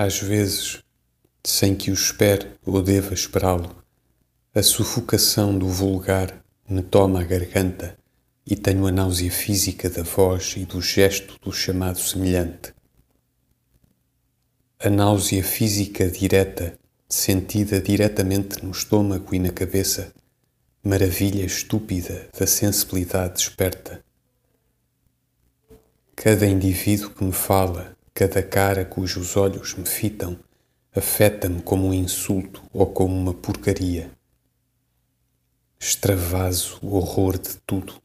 Às vezes, sem que o espere ou deva esperá-lo, a sufocação do vulgar me toma a garganta e tenho a náusea física da voz e do gesto do chamado semelhante. A náusea física direta, sentida diretamente no estômago e na cabeça, maravilha estúpida da sensibilidade desperta. Cada indivíduo que me fala, cada cara cujos olhos me fitam, afeta-me como um insulto ou como uma porcaria. Extravaso o horror de tudo.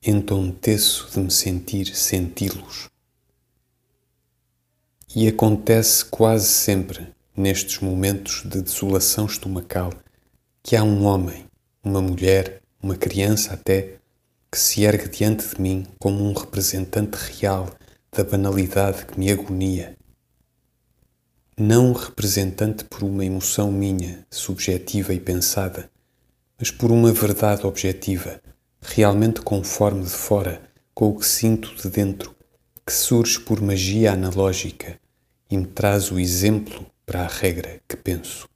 Entonteço de me sentir senti-los. E acontece quase sempre, nestes momentos de desolação estomacal, que há um homem, uma mulher, uma criança até, que se ergue diante de mim como um representante real da banalidade que me agonia. Não representante por uma emoção minha, subjetiva e pensada, mas por uma verdade objetiva, realmente conforme de fora com o que sinto de dentro, que surge por magia analógica e me traz o exemplo para a regra que penso.